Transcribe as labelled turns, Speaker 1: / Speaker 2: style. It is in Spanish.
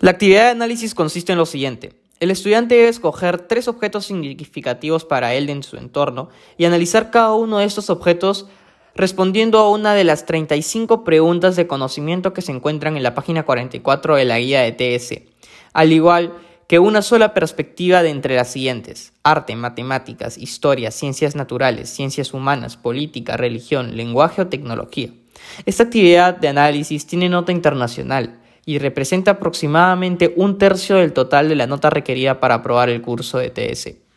Speaker 1: La actividad de análisis consiste en lo siguiente. El estudiante debe escoger tres objetos significativos para él en su entorno y analizar cada uno de estos objetos respondiendo a una de las 35 preguntas de conocimiento que se encuentran en la página 44 de la guía de TS, al igual que una sola perspectiva de entre las siguientes, arte, matemáticas, historia, ciencias naturales, ciencias humanas, política, religión, lenguaje o tecnología. Esta actividad de análisis tiene nota internacional y representa aproximadamente un tercio del total de la nota requerida para aprobar el curso de TS.